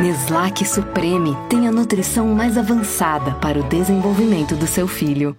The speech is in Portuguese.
Neslac Supreme tem a nutrição mais avançada para o desenvolvimento do seu filho.